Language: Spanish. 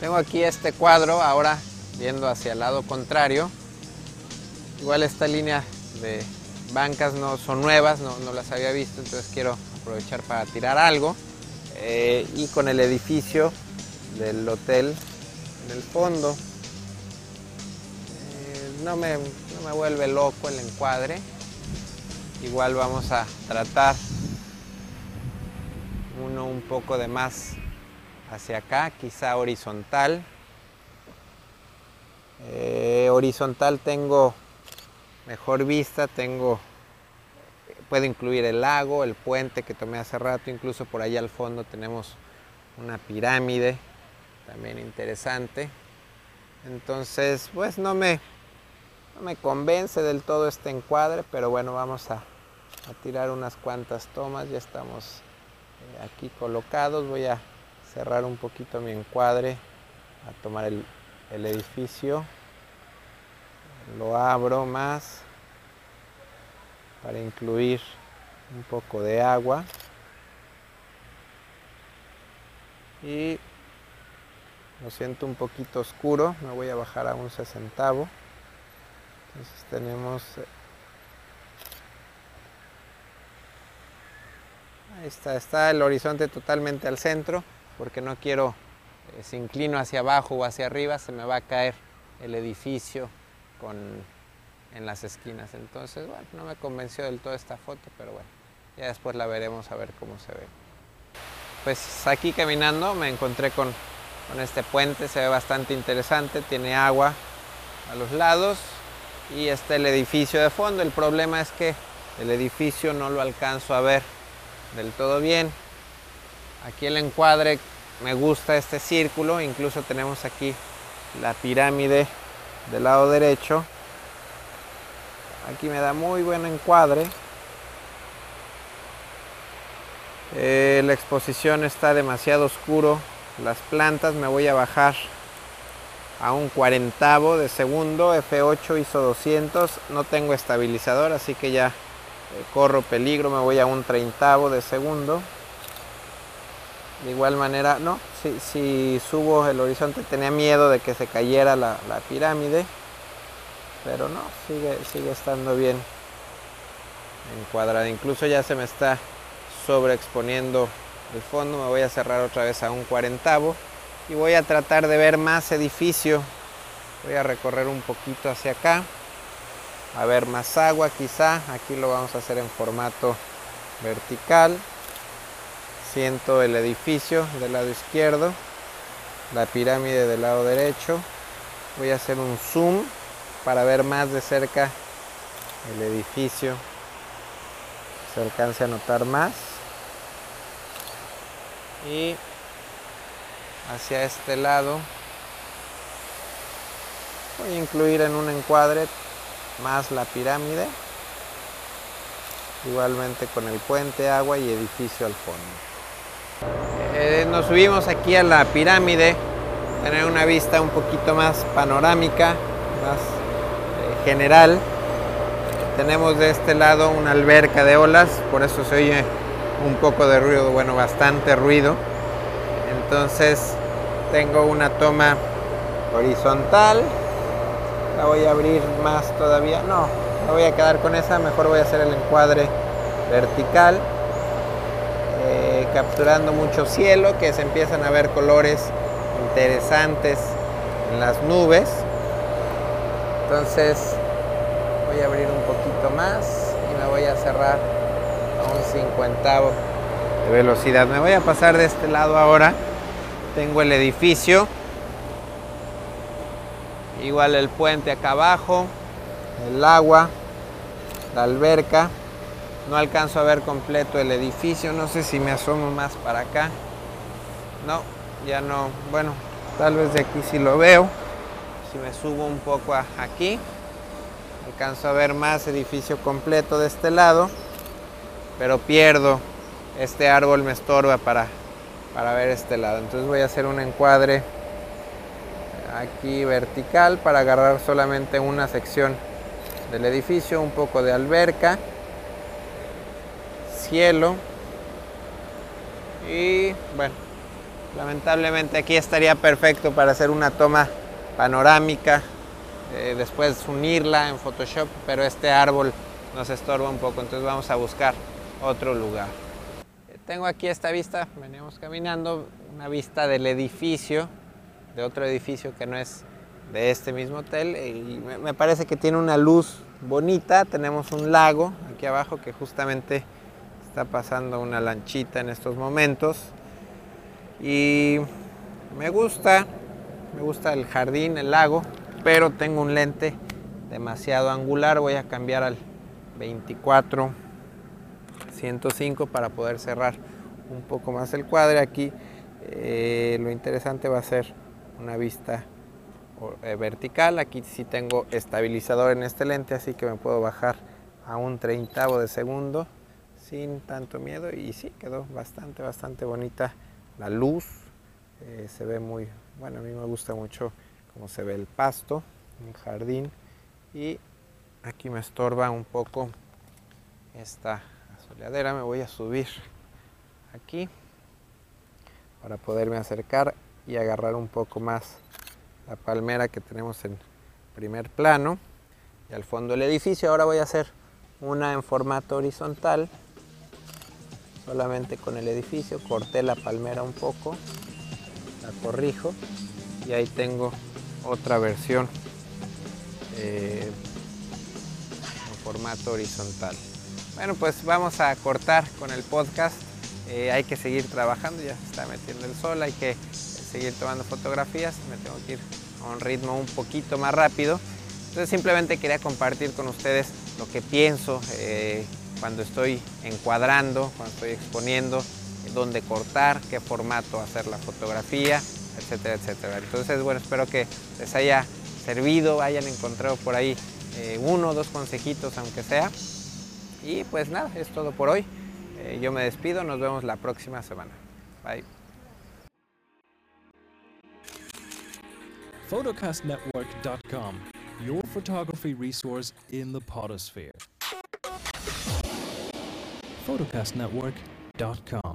Tengo aquí este cuadro ahora viendo hacia el lado contrario. Igual esta línea de bancas no son nuevas, no, las había visto, entonces quiero aprovechar para tirar algo. Eh, y con el edificio del hotel en el fondo. Eh, no, me, no me vuelve loco el encuadre. Igual vamos a tratar uno un poco de más hacia acá, quizá horizontal. Eh, horizontal tengo mejor vista, tengo puedo incluir el lago, el puente que tomé hace rato, incluso por allá al fondo tenemos una pirámide, también interesante. Entonces, pues no me, no me convence del todo este encuadre, pero bueno, vamos a, a tirar unas cuantas tomas, ya estamos eh, aquí colocados, voy a cerrar un poquito mi encuadre, a tomar el, edificio, lo abro más para incluir un poco de agua. Y lo siento un poquito oscuro, me voy a bajar a un sesentavo. Entonces tenemos eh, ahí está, está el horizonte totalmente al centro porque no quiero eh, si inclino hacia abajo o hacia arriba se me va a caer el edificio con en las esquinas. Entonces, bueno, no me convenció del todo esta foto, pero bueno, ya después la veremos a ver cómo se ve. Pues aquí caminando me encontré con, con este puente, se ve bastante interesante, tiene agua a los lados y está el edificio de fondo. El problema es que el edificio no lo alcanzo a ver del todo bien. Aquí el encuadre me gusta este círculo, incluso tenemos aquí la pirámide del lado derecho Aquí me da muy buen encuadre. Eh, la exposición está demasiado oscuro. Las plantas me voy a bajar a un cuarentavo de segundo. F8 hizo 200. No tengo estabilizador, así que ya eh, corro peligro. Me voy a un treintavo de segundo. De igual manera, no, si, subo el horizonte tenía miedo de que se cayera la pirámide pero no, sigue, sigue estando bien encuadrada. Incluso ya se me está sobreexponiendo el fondo. Me voy a cerrar otra vez a un cuarentavo y voy a tratar de ver más edificio. Voy a recorrer un poquito hacia acá. A ver más agua quizá. Aquí lo vamos a hacer en formato vertical. Siento el edificio del lado izquierdo. La pirámide del lado derecho. Voy a hacer un zoom para ver más de cerca el edificio se alcance a notar más y hacia este lado voy a incluir en un encuadre más la pirámide igualmente con el puente agua y edificio al fondo eh, nos subimos aquí a la pirámide tener una vista un poquito más panorámica más general. Tenemos de este lado una alberca de olas, por eso se oye un poco de ruido, bueno, bastante ruido. Entonces tengo una toma horizontal. La voy a abrir más todavía. No, la voy a quedar con esa. Mejor voy a hacer el encuadre vertical. Capturando mucho cielo, que se empiezan a ver colores interesantes en las nubes. Entonces voy a abrir un poquito más y me voy a cerrar a un cincuentavo de velocidad. Me voy a pasar de este lado ahora. Tengo el edificio. Igual el puente acá abajo. El agua. La alberca. No alcanzo a ver completo el edificio. No sé si me asomo más para acá. No, ya no. Bueno, tal vez de aquí sí lo veo si me subo un poco aquí alcanzo a ver más edificio completo de este lado pero pierdo este árbol me estorba para, para ver este lado entonces voy a hacer un encuadre aquí vertical para agarrar solamente una sección del edificio un poco de alberca cielo y bueno Lamentablemente aquí estaría perfecto para hacer una toma panorámica, eh, después unirla en Photoshop, pero este árbol nos estorba un poco, entonces vamos a buscar otro lugar. Tengo aquí esta vista, venimos caminando, una vista del edificio, de otro edificio que no es de este mismo hotel, y me parece que tiene una luz bonita, tenemos un lago aquí abajo que justamente está pasando una lanchita en estos momentos, y me gusta, me gusta el jardín, el lago, pero tengo un lente demasiado angular, voy a cambiar al 24 105 para poder cerrar un poco más el cuadro. Aquí eh, lo interesante va a ser una vista eh, vertical. Aquí sí tengo estabilizador en este lente, así que me puedo bajar a un treintavo de segundo sin tanto miedo. Y sí, quedó bastante, bastante bonita la luz. Eh, se ve muy, bueno, a mí me gusta mucho cómo se ve el pasto, un jardín. Y aquí me estorba un poco esta soleadera, me voy a subir aquí para poderme acercar y agarrar un poco más la palmera que tenemos en primer plano y al fondo el edificio. Ahora voy a hacer una en formato horizontal, solamente con el edificio. Corté la palmera un poco, la corrijo y ahí tengo otra versión eh, en formato horizontal. Bueno, pues vamos a cortar con el podcast. Eh, hay que seguir trabajando, ya se está metiendo el sol, hay que seguir tomando fotografías. Me tengo que ir a un ritmo un poquito más rápido. Entonces simplemente quería compartir con ustedes lo que pienso eh, cuando estoy encuadrando, cuando estoy exponiendo, dónde cortar, qué formato hacer la fotografía, etcétera, etcétera. Entonces, bueno, espero que les haya servido, hayan encontrado por ahí eh, uno o dos consejitos, aunque sea. Y pues nada, es todo por hoy. Eh, yo me despido, nos vemos la próxima semana. Bye. photocastnetwork.com, your photography resource in the potosphere. photocastnetwork.com